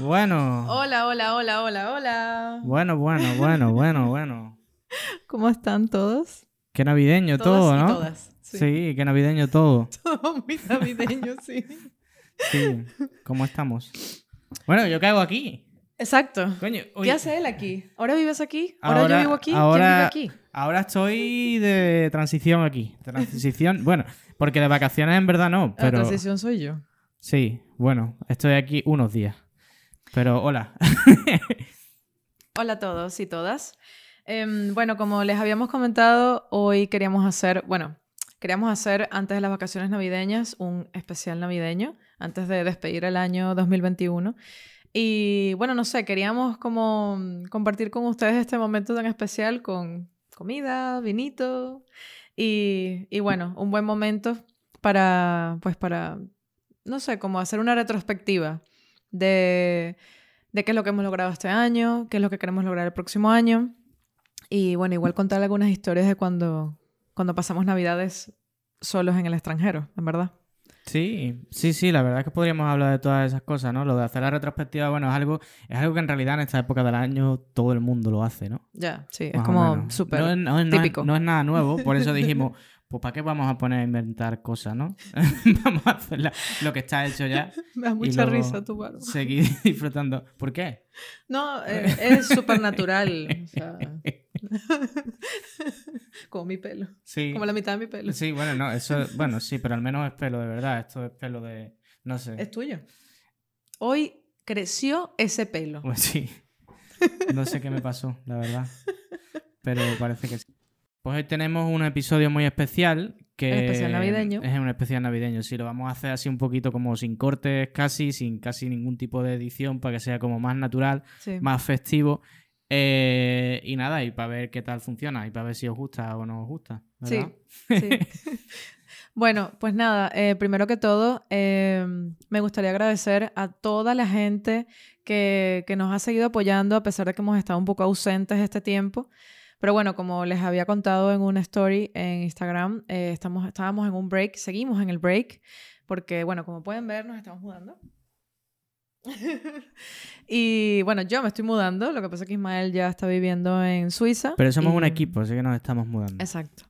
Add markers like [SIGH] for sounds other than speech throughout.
Bueno. Hola, hola, hola, hola, hola. Bueno, bueno, bueno, bueno, bueno. [LAUGHS] ¿Cómo están todos? Qué navideño Todas todo, y ¿no? todas. Sí. qué navideño todo. [LAUGHS] Todo muy navideño, sí. Sí. ¿Cómo estamos? Bueno, ¿yo hago aquí? Exacto. Coño, ¿Qué hace él aquí? ¿Ahora vives aquí? ¿Ahora, Ahora- yo vivo aquí? ahora- ¿Quién vive aquí? ahora estoy de transición aquí. Transición, bueno, porque de vacaciones en verdad no, La pero transición soy yo. sí, bueno, estoy aquí unos días. Pero hola. Hola a todos y todas. Em, bueno, como les habíamos comentado, hoy queríamos hacer, bueno, queríamos hacer antes de las vacaciones navideñas un especial navideño, antes de despedir el año 2021. Y bueno, no sé, queríamos como mm, compartir con ustedes este momento tan especial con comida, vinito y, y bueno, un buen momento para, pues para, no sé, como hacer una retrospectiva de, de qué es lo que hemos logrado este año, qué es lo que queremos lograr el próximo año. Y bueno, igual contar algunas historias de cuando, cuando pasamos navidades solos en el extranjero, en verdad. Sí, sí, sí, la verdad es que podríamos hablar de todas esas cosas, ¿no? Lo de hacer la retrospectiva, bueno, es algo, es algo que en realidad en esta época del año todo el mundo lo hace, ¿no? Ya, sí, es Más como súper No no no es- típico. No es, nada nuevo, por eso dijimos, [LAUGHS] pues ¿para qué vamos a poner a inventar cosas, no? [LAUGHS] vamos a hacer la- lo que está hecho ya, [LAUGHS] Me da mucha risa tu barba. seguir [LAUGHS] disfrutando. ¿Por qué? No, eh, es súper natural. sea, como mi pelo. Sí, Como la mitad de mi pelo. sí, bueno, no, eso, bueno, sí, pero al menos es pelo de verdad, esto es pelo de, no sé. Es tuyo. Hoy creció ese pelo. Pues sí. No sé qué me pasó, la verdad. Pero parece que sí. Pues hoy tenemos un episodio muy especial. Que Un especial navideño. Es un especial navideño. Sí, lo vamos a hacer así un poquito como sin cortes casi, sin casi ningún tipo de edición, para que sea como más natural, Sí. más festivo. Eh, y nada, y para ver qué tal funciona, y para ver si os gusta o no os gusta. Sí, sí. [LAUGHS] [LAUGHS] bueno, pues nada, eh, primero que todo, eh, me gustaría agradecer a toda la gente que, que nos ha seguido apoyando a pesar de que hemos estado un poco ausentes este tiempo. Pero bueno, como les había contado en una story en Instagram, eh, estamos, estábamos en un break, seguimos en el break, porque bueno, como pueden ver, nos estamos mudando. [LAUGHS] y bueno, yo me estoy mudando, lo que pasa es que Ismael ya está viviendo en Suiza. Pero somos un equipo, así que nos estamos mudando. Exacto.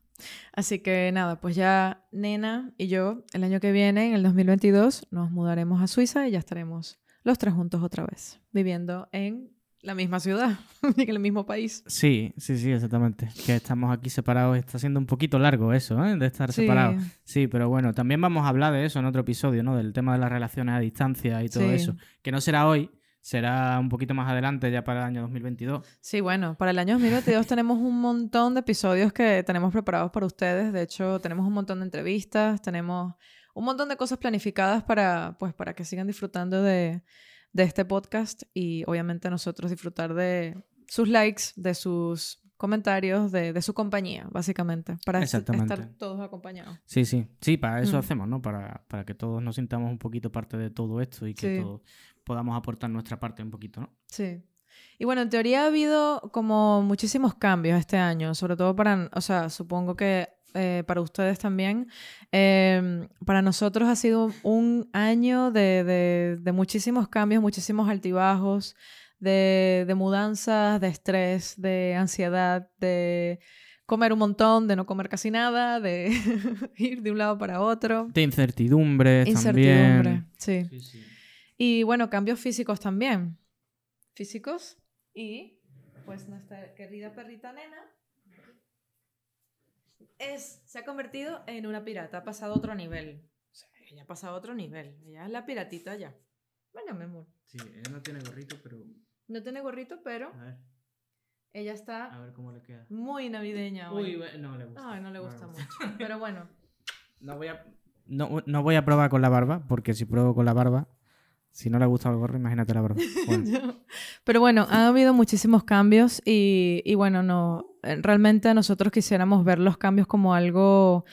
Así que nada, pues ya Nena y yo el año que viene, en el 2022, nos mudaremos a Suiza y ya estaremos los tres juntos otra vez, viviendo en la misma ciudad, [LAUGHS] en el mismo país. Sí, sí, sí, exactamente. Que estamos aquí separados. Está siendo un poquito largo eso, ¿eh? De estar Sí. separados. Sí, pero bueno, también vamos a hablar de eso en otro episodio, ¿no? Del tema de las relaciones a distancia y todo Sí. eso. Que no será hoy, será un poquito más adelante, ya para el año 2022. Sí, bueno, para el año 2022 tenemos un montón de episodios que tenemos preparados para ustedes. De hecho, tenemos un montón de entrevistas, tenemos un montón de cosas planificadas para, pues, para que sigan disfrutando de, de este podcast y obviamente nosotros disfrutar de sus likes, de sus comentarios, de, de su compañía, básicamente, para estar todos acompañados. Sí, sí. Sí, para eso Mm. hacemos, ¿no? Para, para que todos nos sintamos un poquito parte de todo esto y que Sí. todos podamos aportar nuestra parte un poquito, ¿no? Sí. Y bueno, en teoría ha habido como muchísimos cambios este año, sobre todo para, o sea, supongo que eh, para ustedes también. Eh, para nosotros ha sido un año de, de- de muchísimos cambios, muchísimos altibajos, de, de mudanzas, de estrés, de ansiedad, de comer un montón, de no comer casi nada, de [LAUGHS] ir de un lado para otro. De incertidumbres Incertidumbre, también. sí. Sí, sí. Y bueno, cambios físicos también. Físicos. Y pues nuestra querida perrita nena es, se ha convertido en una pirata, ha pasado a otro nivel. O sea, ella ha pasado a otro nivel. Ella es la piratita ya. Venga, mi amor. Sí, ella no tiene gorrito, pero... No tiene gorrito, pero A ver, ella a está ver cómo le queda. muy navideña hoy. Uy, no le gusta. Ay, no le gusta No. mucho. Pero bueno. [LAUGHS] No voy a... No, no voy a probar con la barba, porque si pruebo con la barba, si no le gusta el gorro, imagínate la. [LAUGHS] Bueno, Pero bueno, ha habido muchísimos cambios y, y bueno, no, eh, realmente nosotros quisiéramos ver los cambios como algo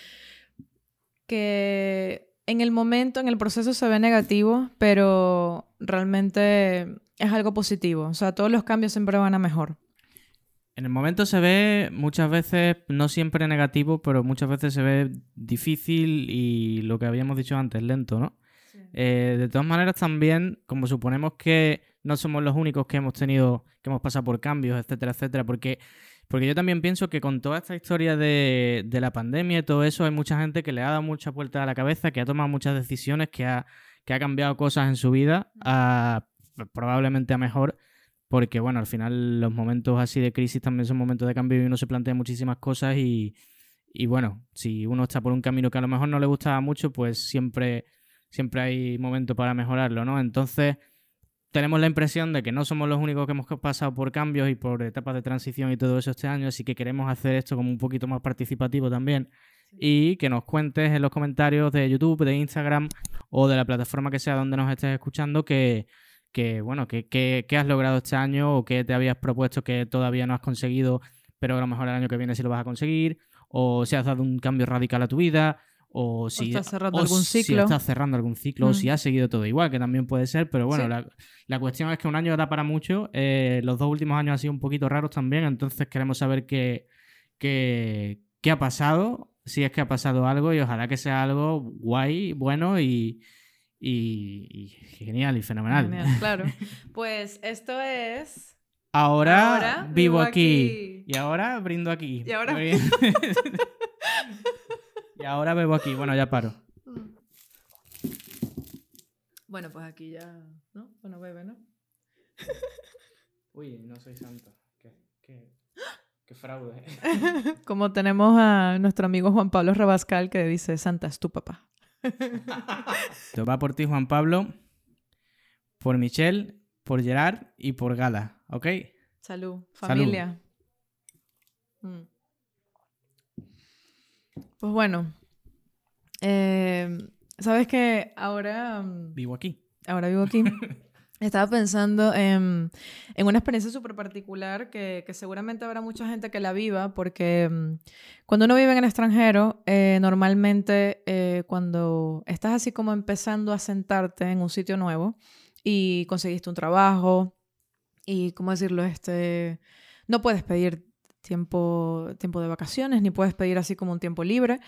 que en el momento, en el proceso se ve negativo, pero realmente es algo positivo. O sea, todos los cambios siempre van a mejor. En el momento se ve muchas veces, no siempre negativo, pero muchas veces se ve difícil y lo que habíamos dicho antes, lento, ¿no? Eh, de todas maneras, también, como suponemos que no somos los únicos que hemos tenido, que hemos pasado por cambios, etcétera, etcétera, porque, porque yo también pienso que con toda esta historia de, de la pandemia y todo eso, hay mucha gente que le ha dado mucha vuelta a la cabeza, que ha tomado muchas decisiones, que ha, que ha cambiado cosas en su vida, probablemente a mejor, porque bueno, al final los momentos así de crisis también son momentos de cambio y uno se plantea muchísimas cosas y, y bueno, si uno está por un camino que a lo mejor no le gustaba mucho, pues siempre, siempre hay momento para mejorarlo, ¿no? Entonces, tenemos la impresión de que no somos los únicos que hemos pasado por cambios y por etapas de transición y todo eso este año, así que queremos hacer esto como un poquito más participativo también y que nos cuentes en los comentarios de YouTube, de Instagram o de la plataforma que sea donde nos estés escuchando que, que bueno, que, que, has logrado este año o que te habías propuesto que todavía no has conseguido, pero a lo mejor el año que viene sí lo vas a conseguir, o si has dado un cambio radical a tu vida, o si estás cerrando algún ciclo. estás cerrando algún ciclo, o si mm. has seguido todo igual, que también puede ser, pero bueno, la, la, cuestión es que un año da para mucho, eh, los dos últimos años han sido un poquito raros también, entonces queremos saber qué, qué, qué ha pasado, si es que ha pasado algo, y ojalá que sea algo guay, bueno y, y, genial y fenomenal. Genial, [LAUGHS] claro. Pues esto es... Ahora, vivo, aquí. Y ahora brindo aquí. Y ahora... [LAUGHS] [LAUGHS] y ahora bebo aquí. Bueno, ya paro. Bueno, pues aquí ya... ¿No? Bueno, bebe, ¿no? Uy, no soy santo. Qué, qué, qué fraude. [LAUGHS] Como tenemos a nuestro amigo Juan Pablo Rabascal que dice, Santa es tu papá. [LAUGHS] Te va por ti, Juan Pablo, por Michelle, por Gerard y por Gala, ¿ok? Salud, familia. Mm. Pues bueno, eh, sabes que ahora... Mm, vivo aquí. Ahora vivo aquí. [LAUGHS] Estaba pensando en, una experiencia súper particular que, seguramente habrá mucha gente que la viva, porque mm, cuando uno vive en el extranjero, eh, normalmente eh, cuando estás así como empezando a sentarte en un sitio nuevo y conseguiste un trabajo y, ¿cómo decirlo? Este, no puedes pedir tiempo, tiempo de vacaciones, ni puedes pedir así como un tiempo libre.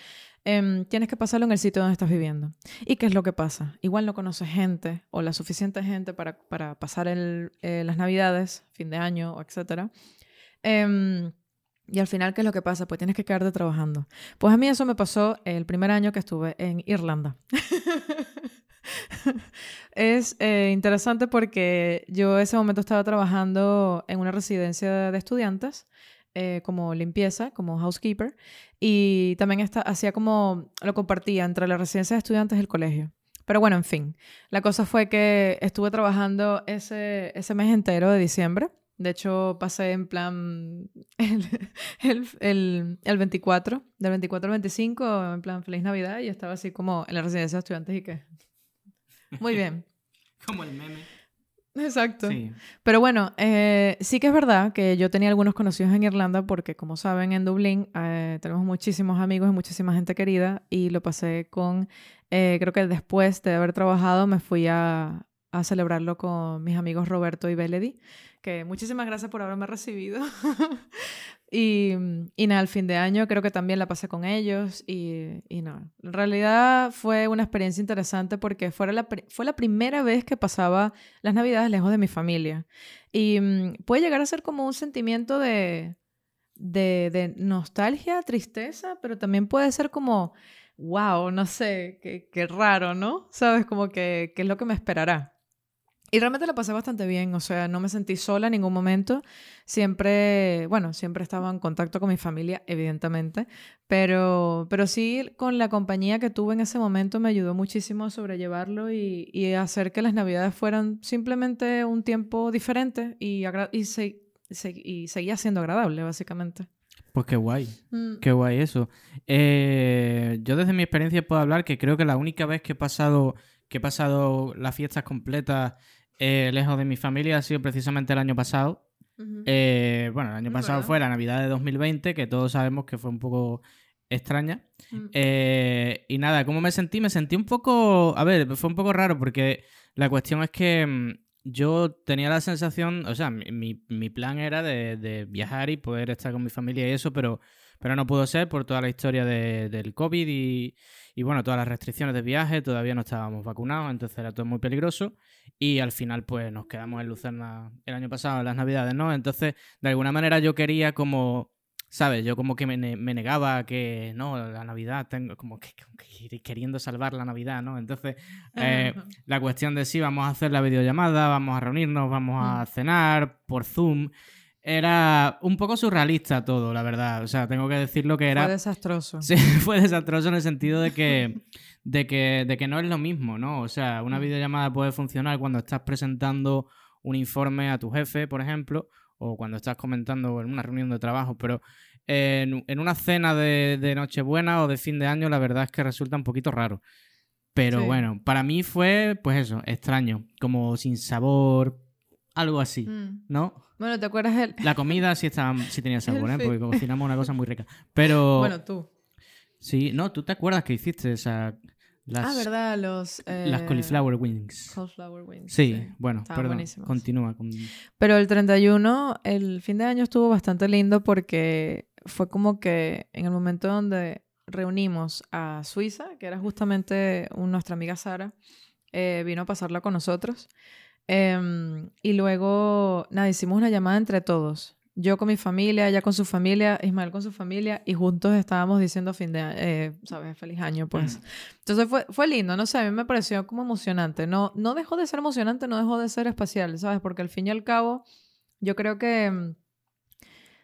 Em, tienes que pasarlo en el sitio donde estás viviendo. ¿Y qué es lo que pasa? Igual no conoces gente o la suficiente gente para, para pasar el, eh, las navidades, fin de año, etc. Em, y al final, ¿qué es lo que pasa? Pues tienes que quedarte trabajando. Pues a mí eso me pasó el primer año que estuve en Irlanda. [LAUGHS] es eh, interesante porque yo ese momento estaba trabajando en una residencia de estudiantes eh, como limpieza, como housekeeper, y también está, hacía como, lo compartía entre la residencia de estudiantes y el colegio. Pero bueno, en fin, la cosa fue que estuve trabajando ese, ese mes entero de diciembre. De hecho, pasé en plan [LAUGHS] el, el, el, 24, del 24 al 25, en plan Feliz Navidad, y estaba así como en la residencia de estudiantes y que... Muy bien. [LAUGHS] como el meme. Exacto. Pero bueno, eh, sí que es verdad que yo tenía algunos conocidos en Irlanda porque, como saben, en Dublín eh, tenemos muchísimos amigos y muchísima gente querida y lo pasé con, eh, creo que después de haber trabajado me fui a, a celebrarlo con mis amigos Roberto y Beledy, que muchísimas gracias por haberme recibido. [LAUGHS] y, y nada, al fin de año creo que también la pasé con ellos y, y no, en realidad fue una experiencia interesante porque fue la, fue la primera vez que pasaba las navidades lejos de mi familia. Y mm, puede llegar a ser como un sentimiento de, de, de nostalgia, tristeza, pero también puede ser como wow, no sé, qué, qué, raro, ¿no? ¿Sabes? Como que, qué es lo que me esperará. Y realmente la pasé bastante bien, o sea, no me sentí sola en ningún momento. Siempre, bueno, siempre estaba en contacto con mi familia, evidentemente, pero, pero sí con la compañía que tuve en ese momento me ayudó muchísimo a sobrellevarlo y, y hacer que las navidades fueran simplemente un tiempo diferente y, y, se y seguía siendo agradable, básicamente. Pues qué guay, mm. qué guay eso. Eh, yo desde mi experiencia puedo hablar que creo que la única vez que he pasado, que he pasado las fiestas completas eh, lejos de mi familia ha sido precisamente el año pasado. Eh, bueno, el año pasado fue la Navidad de 2020, que todos sabemos que fue un poco extraña. Mm. Eh, y nada, ¿cómo me sentí? Me sentí un poco... A ver, fue un poco raro porque la cuestión es que mm, yo tenía la sensación, o sea, mi, mi plan era de, de, viajar y poder estar con mi familia y eso, pero, pero no pudo ser por toda la historia de- del COVID y, y, bueno, todas las restricciones de viaje, todavía no estábamos vacunados, entonces era todo muy peligroso y al final pues nos quedamos en Lucerna el año pasado, en las navidades, ¿no? Entonces, de alguna manera yo quería como... ¿Sabes? Yo como que me, ne- me negaba que, no, la Navidad, tengo como que, queriendo salvar la Navidad, ¿no? Entonces, eh, la cuestión de si vamos a hacer la videollamada, vamos a reunirnos, vamos a Mm. cenar por Zoom, era un poco surrealista todo, la verdad. O sea, tengo que decirlo que era... Fue desastroso. Sí, [LAUGHS] fue desastroso en el sentido de que, de que, de que no es lo mismo, ¿no? O sea, una Mm. videollamada puede funcionar cuando estás presentando un informe a tu jefe, por ejemplo, o cuando estás comentando en una reunión de trabajo, pero en, en una cena de, de Nochebuena o de fin de año, la verdad es que resulta un poquito raro. Pero Sí. bueno, para mí fue, pues eso, extraño, como sin sabor, algo así, Mm. ¿no? Bueno, ¿te acuerdas el... La comida sí, estaba, sí tenía [LAUGHS] sabor, ¿eh? Porque cocinamos una cosa muy rica. Pero... Bueno, tú. Sí, no, ¿tú te acuerdas que hiciste esa, las, ah, ¿verdad? Los... las eh, cauliflower wings? Cauliflower wings. Sí, bueno, estaban perdón, buenísimos. continúa. con- Pero el 31, el fin de año estuvo bastante lindo porque fue como que en el momento donde reunimos a Suiza, que era justamente nuestra amiga Sara, eh, vino a pasarla con nosotros. Em, y luego, nada, hicimos una llamada entre todos. Yo con mi familia, ella con su familia, Ismael con su familia, y juntos estábamos diciendo fin de año, ¿sabes? Feliz año, pues. Entonces fue, fue lindo, no sé, a mí me pareció como emocionante. No, no dejó de ser emocionante, no dejó de ser especial, ¿sabes? Porque al fin y al cabo, yo creo que mm,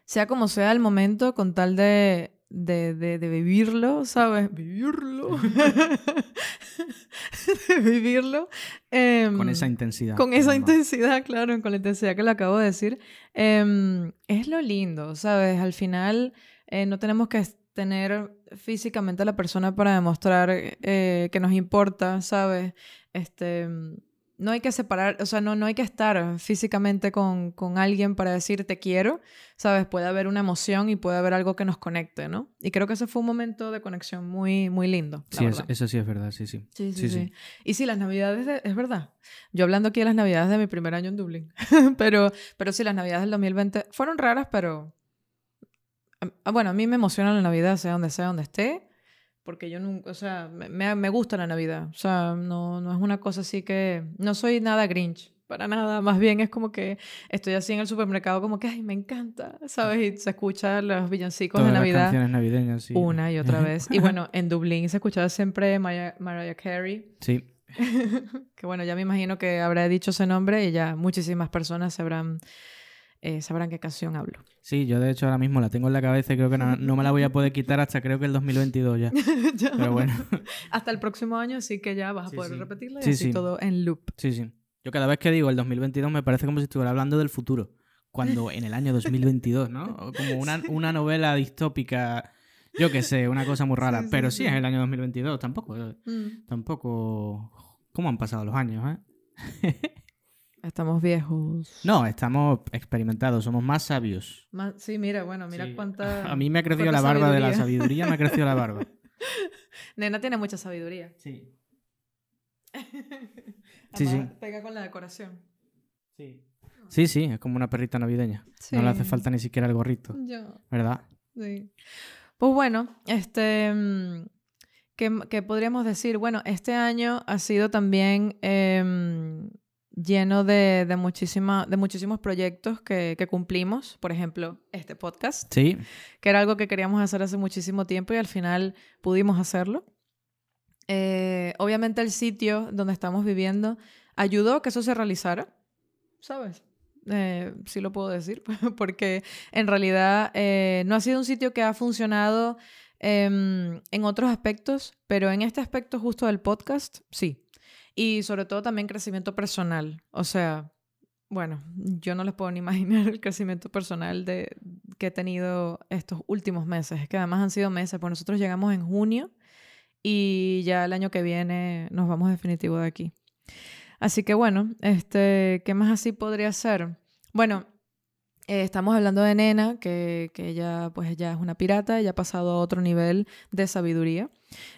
sea como sea el momento, con tal de, de, de, de vivirlo, ¿sabes? Vivirlo. [LAUGHS] de vivirlo. em, Con esa intensidad. con esa intensidad, claro, con la intensidad que le acabo de decir. em, es lo lindo, ¿sabes? Al final eh, no tenemos que tener físicamente a la persona para demostrar eh, que nos importa, ¿sabes? Este, no hay que separar, o sea, no, no hay que estar físicamente con, con alguien para decir te quiero, ¿sabes? Puede haber una emoción y puede haber algo que nos conecte, ¿no? Y creo que ese fue un momento de conexión muy, muy lindo. la Sí, eso sí es verdad, sí, sí. Sí, sí, Sí, sí, sí. Y sí, las navidades, de- es verdad. Yo hablando aquí de las navidades de mi primer año en Dublín. [LAUGHS] pero, pero sí, las navidades del 2020 fueron raras, pero... ah, Bueno, a mí me emociona la Navidad, sea donde sea, donde esté. Porque yo nunca, o sea, me- me, gusta la Navidad. O sea, no, no es una cosa así que... No soy nada Grinch, para nada. Más bien es como que estoy así en el supermercado como que, ay, me encanta, ¿sabes? Y se escuchan los villancicos Todas de las Navidad canciones navideñas, sí. una y otra [LAUGHS] vez. Y bueno, en Dublín se escuchaba siempre Mariah, Mariah Carey, Sí, [LAUGHS] que bueno, ya me imagino que habrá dicho ese nombre y ya muchísimas personas sabrán, eh, sabrán qué canción hablo. sí, yo de hecho ahora mismo la tengo en la cabeza y creo que no, no me la voy a poder quitar hasta creo que el 2022 ya. [LAUGHS] Ya. Pero bueno, [LAUGHS] Hasta el próximo año, así que ya vas a Sí, poder sí. repetirla y Sí, así sí. todo en loop. sí, sí. Yo cada vez que digo el 2022 me parece como si estuviera hablando del futuro. Cuando en el año 2022, ¿no? Como una, [LAUGHS] una novela distópica, yo qué sé, una cosa muy rara. Sí, sí, Pero sí. sí, es el año 2022, tampoco. Mm. Tampoco... ¿Cómo han pasado los años, eh? Estamos viejos. No, estamos experimentados, somos más sabios. Más- sí, mira, bueno, mira Sí. cuánta... [LAUGHS] A mí me ha crecido la barba de la sabiduría. me ha crecido la [LAUGHS] barba. Nena tiene mucha sabiduría. Sí. [LAUGHS] Sí, sí. Pega con la decoración. Sí. Sí, sí, es como una perrita navideña. No le hace falta ni siquiera el gorrito, Yo. ¿verdad? Sí. Pues bueno, este, mm, ¿qué, qué podríamos decir? Bueno, este año ha sido también em, lleno de, de, muchísima, de muchísimos proyectos que, que cumplimos. Por ejemplo, este podcast, Sí, que era algo que queríamos hacer hace muchísimo tiempo y al final pudimos hacerlo. Eh, obviamente el sitio donde estamos viviendo ayudó a que eso se realizara, ¿sabes? Eh, sí lo puedo decir, [LAUGHS] porque en realidad eh, no ha sido un sitio que ha funcionado em, en otros aspectos, pero en este aspecto justo del podcast, sí. Y sobre todo también crecimiento personal. O sea, bueno, yo no les puedo ni [LAUGHS] imaginar el crecimiento personal de, que he tenido estos últimos meses. Es que además han sido meses, pues nosotros llegamos en junio y ya el año que viene nos vamos definitivo de aquí. Así que bueno, este, ¿qué más así podría ser? Bueno, eh, estamos hablando de Nena, que, que ella pues ella es una pirata, ella ha pasado a otro nivel de sabiduría.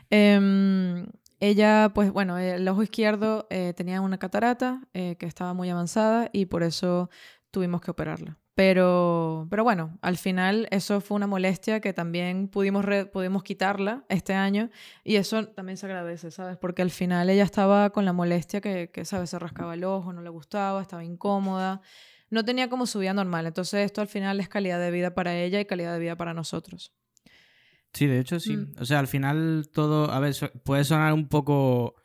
Em, ella, pues bueno, el ojo izquierdo eh, tenía una catarata eh, que estaba muy avanzada y por eso tuvimos que operarla. Pero, pero bueno, al final eso fue una molestia que también pudimos, pudimos quitarla este año y eso también se agradece, ¿sabes? Porque al final ella estaba con la molestia que, que, ¿sabes? Se rascaba el ojo, no le gustaba, estaba incómoda, no tenía como su vida normal. Entonces esto al final es calidad de vida para ella y calidad de vida para nosotros. Sí, de hecho sí. Mm. O sea, al final todo, a ver, puede sonar un poco,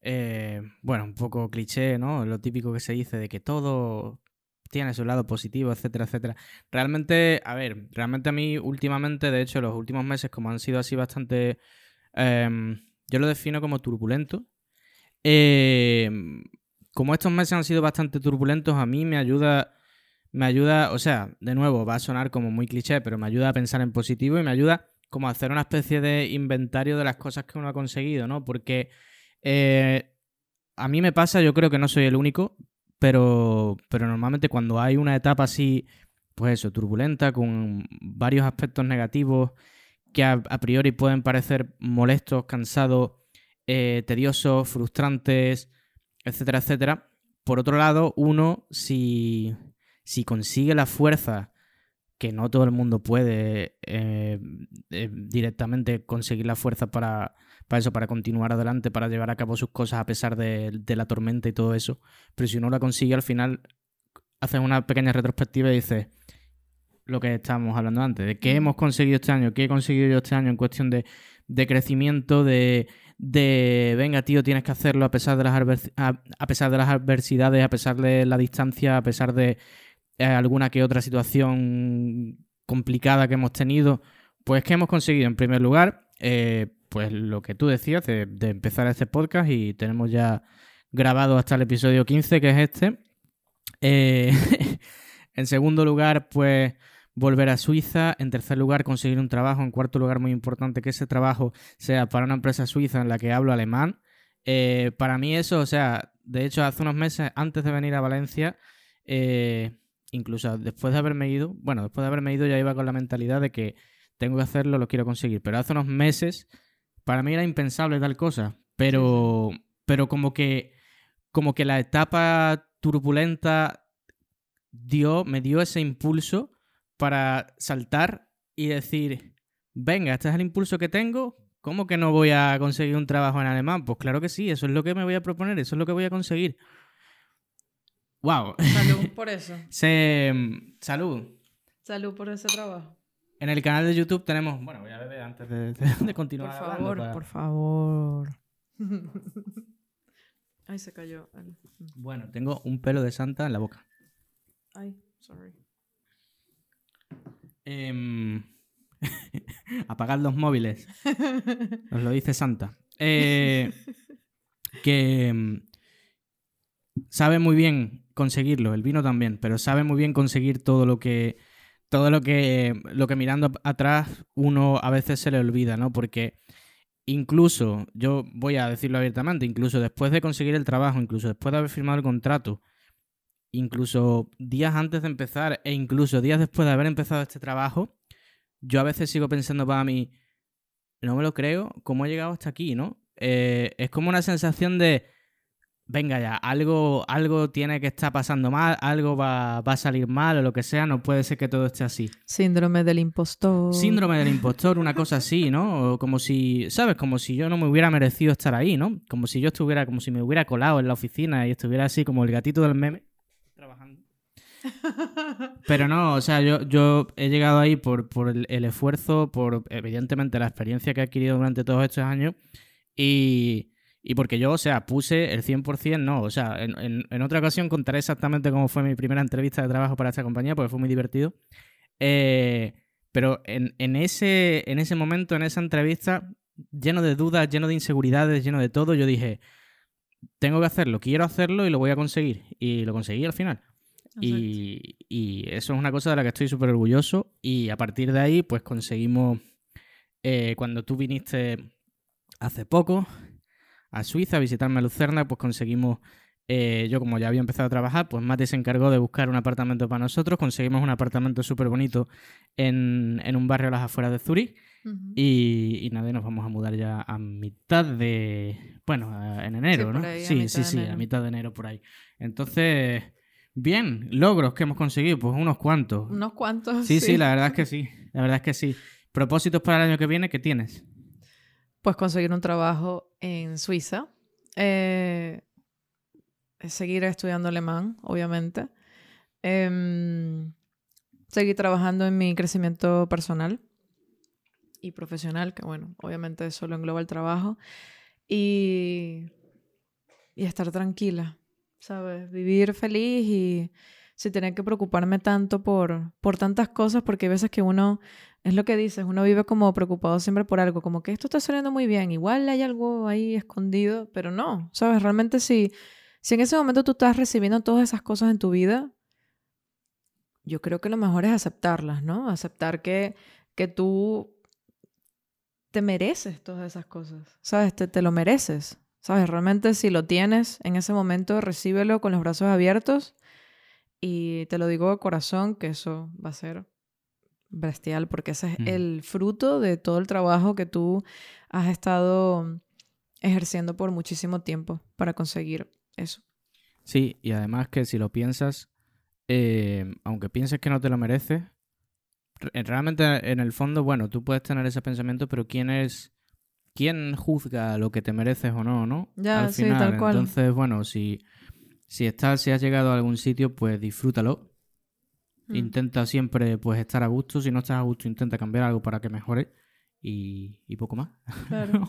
eh, bueno, un poco cliché, ¿no? Lo típico que se dice de que todo tiene su lado positivo, etcétera, etcétera. Realmente, a ver, realmente a mí últimamente, de hecho, los últimos meses, como han sido así bastante, em, yo lo defino como turbulento. Em, como estos meses han sido bastante turbulentos, a mí me ayuda, me ayuda, o sea, de nuevo, va a sonar como muy cliché, pero me ayuda a pensar en positivo y me ayuda como hacer una especie de inventario de las cosas que uno ha conseguido, ¿no? Porque eh, a mí me pasa, yo creo que no soy el único, pero, pero normalmente cuando hay una etapa así, pues eso, turbulenta, con varios aspectos negativos que a, priori pueden parecer molestos, cansados, eh, tediosos, frustrantes, etcétera, etcétera. Por otro lado, uno, si, si consigue la fuerza que no todo el mundo puede eh, eh, directamente conseguir la fuerza para, para eso, para continuar adelante, para llevar a cabo sus cosas a pesar de, la tormenta y todo eso. Pero si uno la consigue, al final haces una pequeña retrospectiva y dices lo que estábamos hablando antes, de qué hemos conseguido este año, qué he conseguido yo este año en cuestión de, crecimiento, de, de, venga, tío, tienes que hacerlo a pesar, de las a, pesar de las adversidades, a pesar de la distancia, a pesar de alguna que otra situación complicada que hemos tenido. Pues que hemos conseguido, en primer lugar, eh, pues lo que tú decías de, empezar este podcast y tenemos ya grabado hasta el episodio 15, que es este. Eh, [LAUGHS] en segundo lugar, pues volver a Suiza. En tercer lugar, conseguir un trabajo. En cuarto lugar, muy importante que ese trabajo sea para una empresa suiza en la que hablo alemán. Eh, para mí eso, o sea, de hecho, hace unos meses antes de venir a Valencia, eh, incluso después de haberme ido, bueno, después de haberme ido ya iba con la mentalidad de que tengo que hacerlo, lo quiero conseguir. Pero hace unos meses para mí era impensable tal cosa, pero, pero como que como que la etapa turbulenta dio, me dio ese impulso para saltar y decir, venga, este es el impulso que tengo, ¿cómo que no voy a conseguir un trabajo en alemán? Pues claro que sí, eso es lo que me voy a proponer, eso es lo que voy a conseguir. ¡Wow! Salud [LAUGHS] por eso. salud. Salud por ese trabajo. En el canal de YouTube tenemos. Bueno, voy a beber antes de, [LAUGHS] continuar. Por favor, por favor. [LAUGHS] Ay, se cayó. Bueno, tengo un pelo de santa en la boca. Ay, sorry. Eh... apagad los móviles. Os lo dice Santa. Eh, que em, sabe muy bien conseguirlo, el vino también, pero sabe muy bien conseguir todo lo que todo lo que, lo que mirando atrás uno a veces se le olvida, ¿no? Porque incluso, yo voy a decirlo abiertamente, incluso después de conseguir el trabajo, incluso después de haber firmado el contrato, incluso días antes de empezar e incluso días después de haber empezado este trabajo, yo a veces sigo pensando para mí, no me lo creo, ¿cómo he llegado hasta aquí, no? Eh, es como una sensación de venga ya, algo, algo tiene que estar pasando mal, algo va, a salir mal o lo que sea, no puede ser que todo esté así. Síndrome del impostor. Síndrome del impostor, una cosa así, ¿no? como si, ¿sabes? Como si yo no me hubiera merecido estar ahí, ¿no? Como si yo estuviera, como si me hubiera colado en la oficina y estuviera así como el gatito del meme, trabajando. [LAUGHS] Pero no, o sea, yo, yo he llegado ahí por, por el esfuerzo, por evidentemente la experiencia que he adquirido durante todos estos años y y porque yo, o sea, puse el 100%, no, o sea, en, otra ocasión contaré exactamente cómo fue mi primera entrevista de trabajo para esta compañía, porque fue muy divertido. Eh, pero en, ese, en ese momento, en esa entrevista, lleno de dudas, lleno de inseguridades, lleno de todo, yo dije, tengo que hacerlo, quiero hacerlo y lo voy a conseguir. Y lo conseguí al final. Y, y, eso es una cosa de la que estoy súper orgulloso. Y a partir de ahí, pues conseguimos, eh, cuando tú viniste hace poco, a Suiza a visitarme a Lucerna, pues conseguimos, eh, yo como ya había empezado a trabajar, pues Mati se encargó de buscar un apartamento para nosotros, conseguimos un apartamento súper bonito en, un barrio a las afueras de Zurich y, nada, nos vamos a mudar ya a mitad de, bueno, en enero, ¿no? sí, sí, sí, a mitad de enero por ahí. Entonces, Bien, logros que hemos conseguido, pues unos cuantos. Unos cuantos. Sí, sí, la verdad es que sí. La verdad es que sí. ¿Propósitos para el año que viene qué tienes? Pues conseguir un trabajo en Suiza. Eh, seguir estudiando alemán, obviamente. Em, seguir trabajando en mi crecimiento personal y profesional, que bueno, obviamente eso lo engloba el trabajo. Y, y estar tranquila, ¿sabes? Vivir feliz y sin tener que preocuparme tanto por, por tantas cosas, porque hay veces que uno, es lo que dices, uno vive como preocupado siempre por algo, como que esto está saliendo muy bien, igual hay algo ahí escondido, pero no, ¿sabes? Realmente si, si en ese momento tú estás recibiendo todas esas cosas en tu vida, yo creo que lo mejor es aceptarlas, ¿no? Aceptar que, que tú te mereces todas esas cosas, ¿sabes? Te, te lo mereces, ¿sabes? Realmente si lo tienes en ese momento, recíbelo con los brazos abiertos y te lo digo de corazón que eso va a ser bestial porque ese es Mm. el fruto de todo el trabajo que tú has estado ejerciendo por muchísimo tiempo para conseguir eso. Sí, y además que si lo piensas, eh, aunque pienses que no te lo mereces, re- realmente en el fondo, bueno, tú puedes tener ese pensamiento, pero ¿quién es, quién juzga lo que te mereces o no, no? Ya, Al sí, final, tal cual. entonces, bueno, si, si estás, si has llegado a algún sitio, pues disfrútalo. Mm. Intenta siempre, pues, estar a gusto. Si no estás a gusto, intenta cambiar algo para que mejore. Y, y poco más. [LAUGHS] Claro.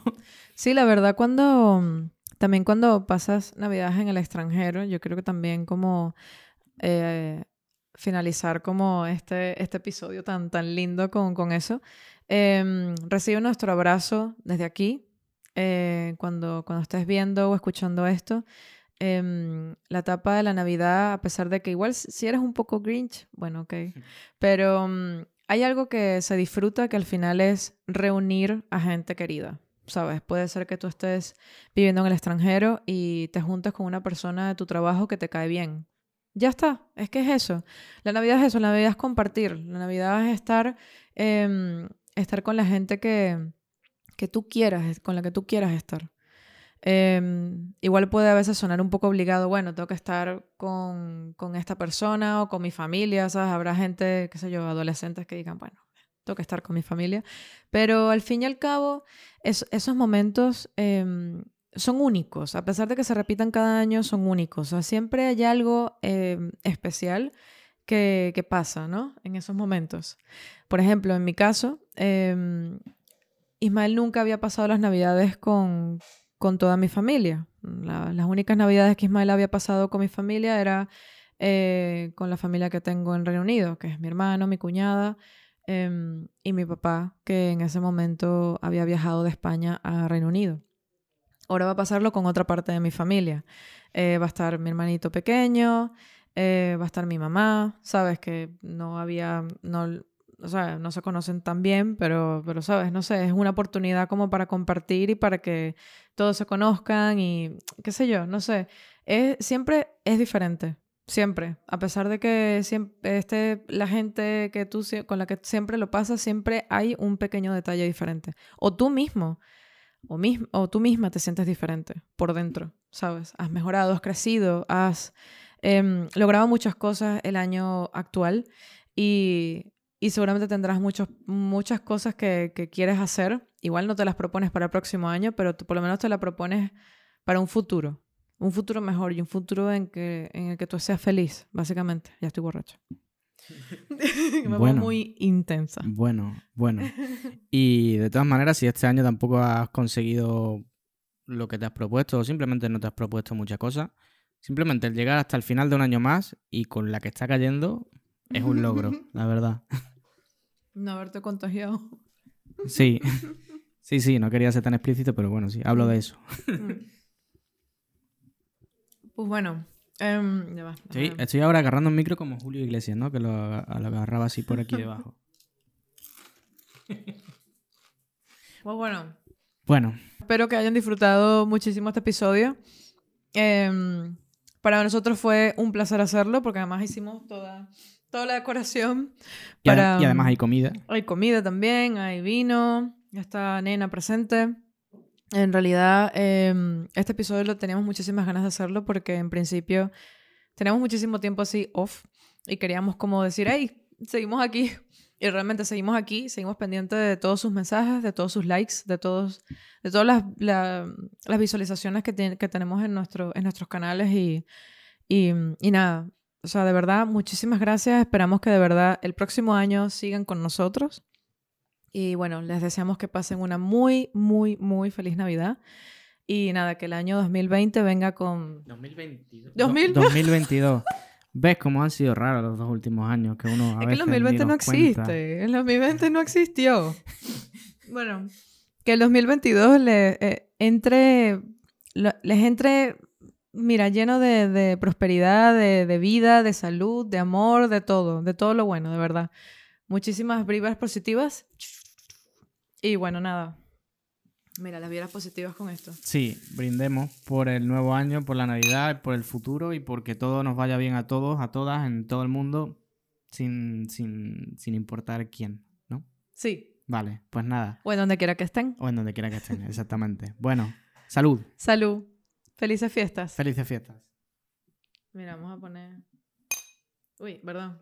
Sí, la verdad, cuando también cuando pasas Navidades en el extranjero, yo creo que también como eh, finalizar como este, este episodio tan, tan lindo con, con eso, em, recibe nuestro abrazo desde aquí. eh, cuando, cuando estés viendo o escuchando esto, em, la etapa de la Navidad, a pesar de que igual si eres un poco Grinch, bueno, ok, pero mm, hay algo que se disfruta que al final es reunir a gente querida. ¿Sabes? Puede ser que tú estés viviendo en el extranjero y te juntes con una persona de tu trabajo que te cae bien. Ya está, es que es eso. La Navidad es eso, la Navidad es compartir, la Navidad es estar, em, estar con la gente que, que tú quieras, con la que tú quieras estar. Em, igual puede a veces sonar un poco obligado, bueno, tengo que estar con, con esta persona o con mi familia, ¿sabes? Habrá gente, qué sé yo, adolescentes que digan, bueno, tengo que estar con mi familia. Pero al fin y al cabo, es- esos momentos em, son únicos, a pesar de que se repitan cada año, son únicos. O sea, siempre hay algo em, especial que, que pasa, ¿no? En esos momentos. Por ejemplo, en mi caso, Ismael nunca había pasado las navidades con, con toda mi familia. La- las únicas navidades que Ismael había pasado con mi familia era eh, con la familia que tengo en Reino Unido, que es mi hermano, mi cuñada em, y mi papá, que en ese momento había viajado de España a Reino Unido. Ahora va a pasarlo con otra parte de mi familia. Eh, va a estar mi hermanito pequeño, eh, va a estar mi mamá, sabes que no había, no, o sea, no se conocen tan bien, pero, pero sabes, no sé, es una oportunidad como para compartir y para que todos se conozcan y qué sé yo, no sé, es, siempre es diferente. Siempre, a pesar de que siempre esté la gente que tú con la que siempre lo pasas, siempre hay un pequeño detalle diferente. O tú mismo, o, mis- o tú misma te sientes diferente por dentro, ¿sabes? Has mejorado, has crecido, has em, logrado muchas cosas el año actual y, y seguramente tendrás muchos, muchas cosas que, que quieres hacer. Igual no te las propones para el próximo año, pero tú por lo menos te las propones para un futuro. Un futuro mejor y un futuro en, que, en el que tú seas feliz, básicamente. Ya estoy borracha. [LAUGHS] Me Bueno. muy intensa. Bueno, bueno. [LAUGHS] Y de todas maneras, si este año tampoco has conseguido lo que te has propuesto o simplemente no te has propuesto muchas cosas, simplemente el llegar hasta el final de un año más y con la que está cayendo es un logro, [LAUGHS] la verdad. No haberte contagiado. Sí, [LAUGHS] sí, sí, no quería ser tan explícito, pero bueno, sí, hablo de eso. Pues bueno, em, ya va. Estoy, ahora agarrando un micro como Julio Iglesias, ¿no? Que lo agarraba así por aquí debajo. [LAUGHS] Pues bueno, Bueno, espero que hayan disfrutado muchísimo este episodio. Em, para nosotros fue un placer hacerlo porque además hicimos toda, toda la decoración. y, ade- Para, y además hay comida. Hay comida también, hay vino, está Nena presente. En realidad, em, este episodio lo teníamos muchísimas ganas de hacerlo porque en principio teníamos muchísimo tiempo así off y queríamos como decir, hey, seguimos aquí. Y realmente seguimos aquí, seguimos pendientes de todos sus mensajes, de todos sus likes, de, todos, de todas las, las visualizaciones que, que tenemos en, nuestro, en nuestros canales y, y, y nada, o sea, de verdad, muchísimas gracias. Esperamos que de verdad el próximo año sigan con nosotros. Y bueno, les deseamos que pasen una muy, muy, muy feliz Navidad. Y nada, que el año 2020 venga con... 2022. 2022. ¿Ves cómo han sido raros los dos últimos años? Que uno a es que el 2020 no existe. El 2020 no existió. bueno, que el 2022 le, eh, entre, les entre mira, lleno de, prosperidad, de, vida, de salud, de amor, de todo, de todo lo bueno, de verdad. Muchísimas vibras positivas. Y bueno, nada. Mira, las vibras positivas con esto. Sí, brindemos por el nuevo año, por la Navidad, por el futuro y porque todo nos vaya bien a todos, a todas, en todo el mundo, sin, sin, sin importar quién, ¿no? Sí. Vale, pues nada. O en donde quiera que estén. O en donde quiera que estén, [LAUGHS] exactamente. Bueno, salud. Salud. Felices fiestas. Felices fiestas. Mira, vamos a poner. Uy, perdón.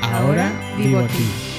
Ahora vivo aquí.